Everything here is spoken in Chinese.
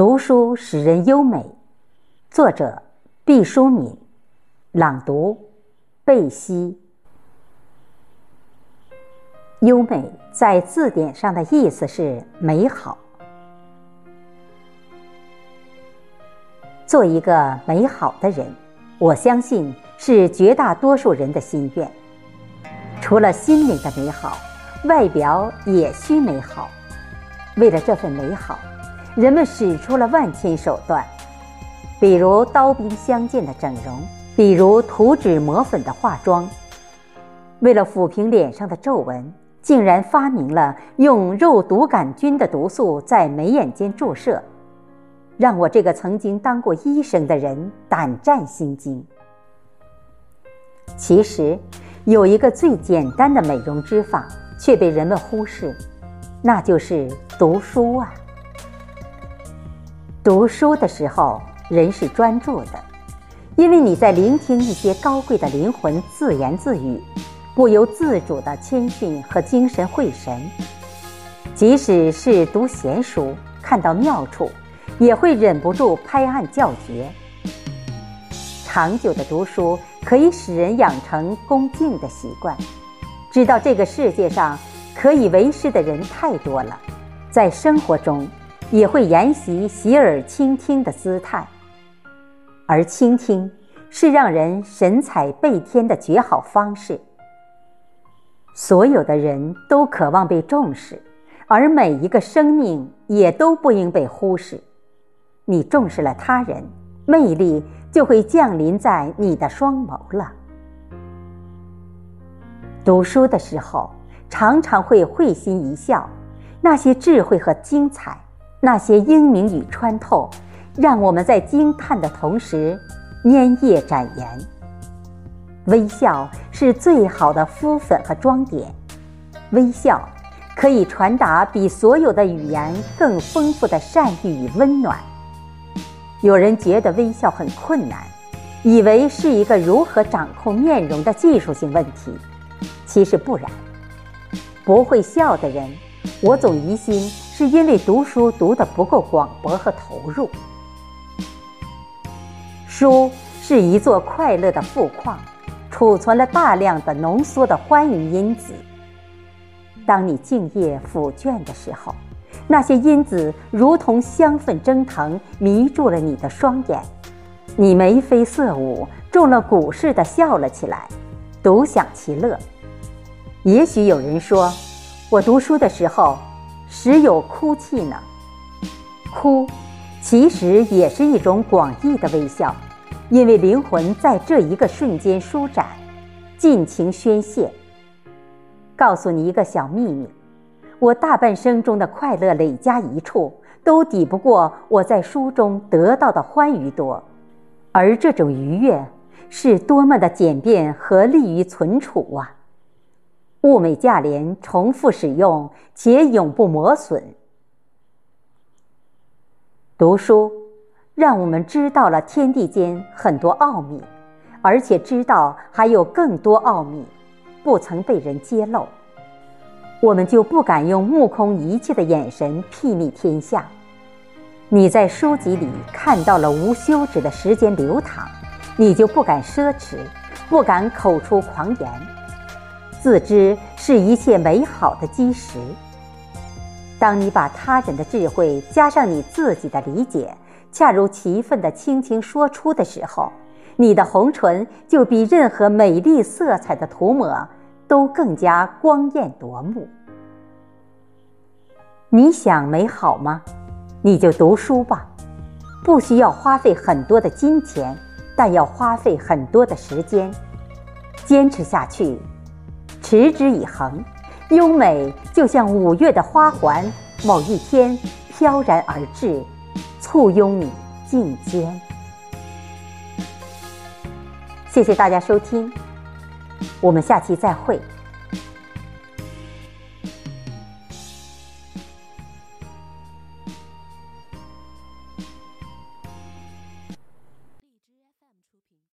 读书使人优美。作者：毕淑敏。朗读：贝西。优美在字典上的意思是美好。做一个美好的人，我相信是绝大多数人的心愿。除了心灵的美好，外表也需美好。为了这份美好，人们使出了万千手段，比如刀兵相见的整容，比如涂脂抹粉的化妆。为了抚平脸上的皱纹，竟然发明了用肉毒杆菌的毒素在眉眼间注射，让我这个曾经当过医生的人胆战心惊。其实，有一个最简单的美容之法，却被人们忽视。那就是读书啊！读书的时候，人是专注的，因为你在聆听一些高贵的灵魂自言自语，不由自主的谦逊和精神会神。即使是读闲书，看到妙处，也会忍不住拍案叫绝。长久的读书可以使人养成恭敬的习惯，知道这个世界上。可以为师的人太多了，在生活中也会沿袭洗耳倾听的姿态，而倾听是让人神采倍添的绝好方式。所有的人都渴望被重视，而每一个生命也都不应被忽视。你重视了他人，魅力就会降临在你的双眸了。读书的时候。常常会会心一笑，那些智慧和精彩，那些英明与穿透，让我们在惊叹的同时，粘液展颜。微笑是最好的敷粉和装点，微笑可以传达比所有的语言更丰富的善意与温暖。有人觉得微笑很困难，以为是一个如何掌控面容的技术性问题，其实不然。不会笑的人，我总疑心是因为读书读得不够广博和投入。书是一座快乐的富矿，储存了大量的浓缩的欢愉因子。当你静夜抚卷的时候，那些因子如同香氛蒸腾，迷住了你的双眼，你眉飞色舞，中了蛊似的笑了起来，独享其乐。也许有人说，我读书的时候，时有哭泣呢。哭，其实也是一种广义的微笑，因为灵魂在这一个瞬间舒展，尽情宣泄。告诉你一个小秘密，我大半生中的快乐累加一处，都抵不过我在书中得到的欢愉多。而这种愉悦，是多么的简便和利于存储啊！物美价廉，重复使用且永不磨损。读书让我们知道了天地间很多奥秘，而且知道还有更多奥秘不曾被人揭露，我们就不敢用目空一切的眼神睥睨天下。你在书籍里看到了无休止的时间流淌，你就不敢奢侈，不敢口出狂言。自知是一切美好的基石。当你把他人的智慧加上你自己的理解，恰如其分的轻轻说出的时候，你的红唇就比任何美丽色彩的涂抹都更加光艳夺目。你想美好吗？你就读书吧，不需要花费很多的金钱，但要花费很多的时间，坚持下去。持之以恒，优美就像五月的花环，某一天飘然而至，簇拥你进间。谢谢大家收听，我们下期再会。